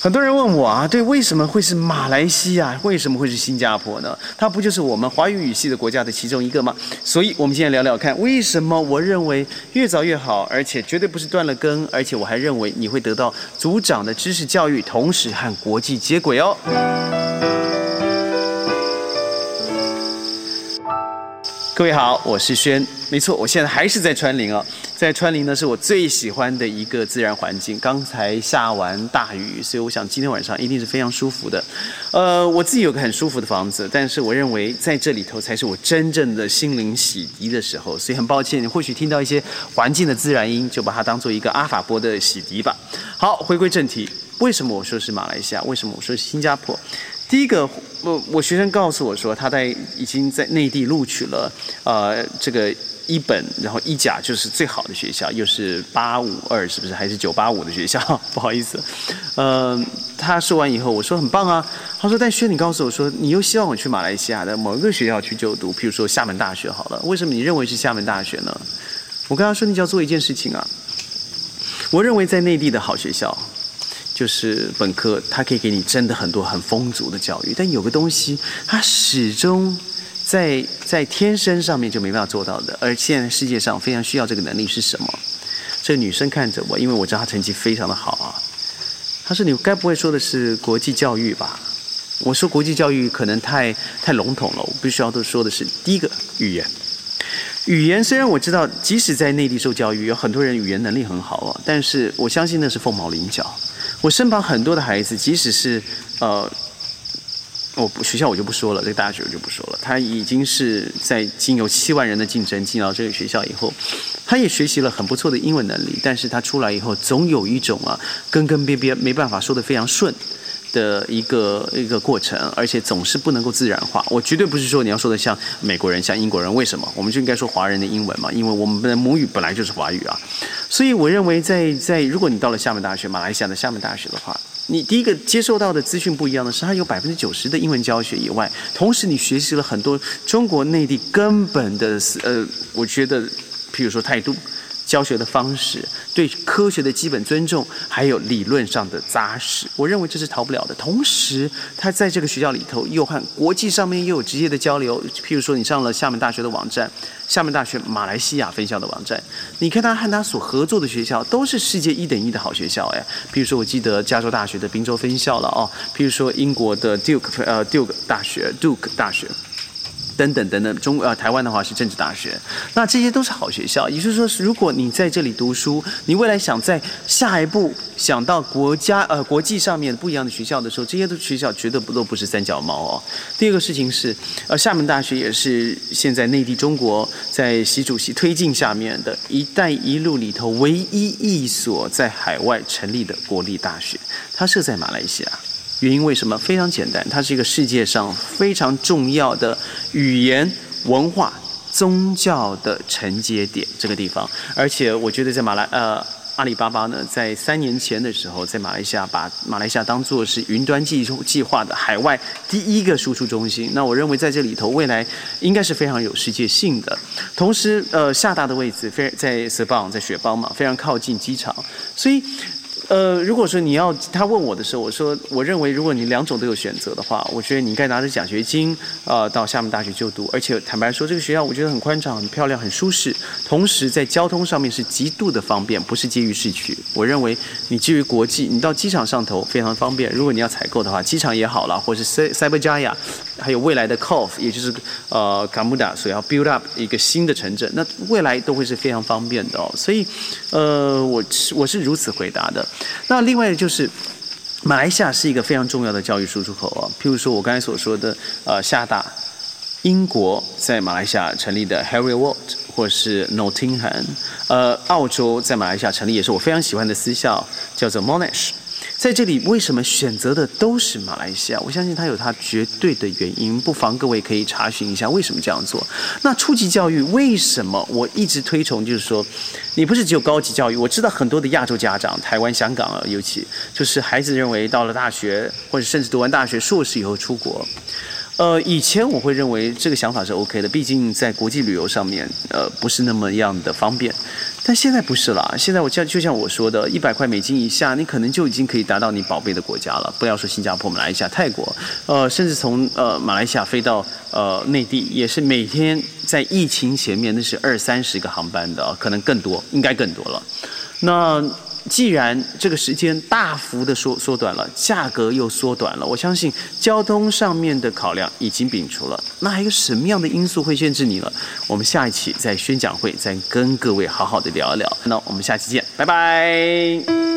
很多人问我啊，对，为什么会是马来西亚？为什么会是新加坡呢？它不就是我们华语语系的国家的其中一个吗？所以，我们今天聊聊看，为什么我认为越早越好，而且绝对不是断了根，而且我还认为你会得到组长的知识教育，同时和国际接轨哦。各位好，我是轩。没错，我现在还是在川林哦，在川林呢是我最喜欢的一个自然环境。刚才下完大雨，所以我想今天晚上一定是非常舒服的。呃，我自己有个很舒服的房子，但是我认为在这里头才是我真正的心灵洗涤的时候。所以很抱歉，你或许听到一些环境的自然音，就把它当做一个阿法波的洗涤吧。好，回归正题，为什么我说是马来西亚？为什么我说是新加坡？第一个，我我学生告诉我说，他在已经在内地录取了，呃，这个一本，然后一甲就是最好的学校，又是八五二，是不是还是九八五的学校？不好意思，呃，他说完以后，我说很棒啊。他说，但轩，你告诉我说，你又希望我去马来西亚的某一个学校去就读，譬如说厦门大学好了，为什么你认为是厦门大学呢？我跟他说，你就要做一件事情啊，我认为在内地的好学校。就是本科，它可以给你真的很多很丰足的教育，但有个东西，它始终在在天生上面就没办法做到的。而现在世界上非常需要这个能力是什么？这个女生看着我，因为我知道她成绩非常的好啊。她说：“你该不会说的是国际教育吧？”我说：“国际教育可能太太笼统了，我必须要都说的是第一个语言。语言虽然我知道，即使在内地受教育，有很多人语言能力很好啊，但是我相信那是凤毛麟角。”我身旁很多的孩子，即使是呃，我学校我就不说了，这个大学我就不说了。他已经是在经由七万人的竞争进到这个学校以后，他也学习了很不错的英文能力，但是他出来以后总有一种啊，根根边边没办法说得非常顺。的一个一个过程，而且总是不能够自然化。我绝对不是说你要说的像美国人、像英国人，为什么？我们就应该说华人的英文嘛，因为我们的母语本来就是华语啊。所以我认为，在在如果你到了厦门大学、马来西亚的厦门大学的话，你第一个接受到的资讯不一样的是，它有百分之九十的英文教学以外，同时你学习了很多中国内地根本的呃，我觉得，譬如说态度。教学的方式，对科学的基本尊重，还有理论上的扎实，我认为这是逃不了的。同时，他在这个学校里头又和国际上面又有直接的交流。譬如说，你上了厦门大学的网站，厦门大学马来西亚分校的网站，你看他和他所合作的学校都是世界一等一的好学校。哎，譬如说，我记得加州大学的宾州分校了哦。譬如说，英国的 Duke 呃 Duke 大学 Duke 大学。等等等等，中呃台湾的话是政治大学，那这些都是好学校。也就是说，如果你在这里读书，你未来想在下一步想到国家呃国际上面不一样的学校的时候，这些的学校绝对不都不是三脚猫哦。第二个事情是，呃厦门大学也是现在内地中国在习主席推进下面的一带一路里头唯一一所在海外成立的国立大学，它设在马来西亚。原因为什么？非常简单，它是一个世界上非常重要的语言、文化、宗教的承接点，这个地方。而且我觉得在马来呃阿里巴巴呢，在三年前的时候，在马来西亚把马来西亚当做是云端计计划的海外第一个输出中心。那我认为在这里头未来应该是非常有世界性的。同时，呃，厦大的位置非在色邦，在雪邦嘛，非常靠近机场，所以。呃，如果说你要他问我的时候，我说我认为如果你两种都有选择的话，我觉得你应该拿着奖学金啊到厦门大学就读，而且坦白说这个学校我觉得很宽敞、很漂亮、很舒适，同时在交通上面是极度的方便，不是基于市区。我认为你基于国际，你到机场上头非常方便。如果你要采购的话，机场也好了，或是塞塞伯加亚，还有未来的 Cof，也就是呃卡穆达所要 build up 一个新的城镇，那未来都会是非常方便的哦。所以，呃，我我是如此回答的。那另外就是，马来西亚是一个非常重要的教育输出口啊。譬如说我刚才所说的，呃，厦大，英国在马来西亚成立的 Harry Ward，或是 Nottingham，呃，澳洲在马来西亚成立也是我非常喜欢的私校，叫做 Monash。在这里，为什么选择的都是马来西亚？我相信它有它绝对的原因，不妨各位可以查询一下为什么这样做。那初级教育为什么我一直推崇？就是说，你不是只有高级教育。我知道很多的亚洲家长，台湾、香港啊，尤其就是孩子认为到了大学，或者甚至读完大学硕士以后出国。呃，以前我会认为这个想法是 OK 的，毕竟在国际旅游上面，呃，不是那么样的方便。但现在不是了，现在我像就像我说的，一百块美金以下，你可能就已经可以达到你宝贝的国家了。不要说新加坡、马来西亚、泰国，呃，甚至从呃马来西亚飞到呃内地，也是每天在疫情前面那是二三十个航班的，可能更多，应该更多了。那。既然这个时间大幅的缩缩短了，价格又缩短了，我相信交通上面的考量已经摒除了。那还有什么样的因素会限制你呢？我们下一期在宣讲会再跟各位好好的聊一聊。那我们下期见，拜拜。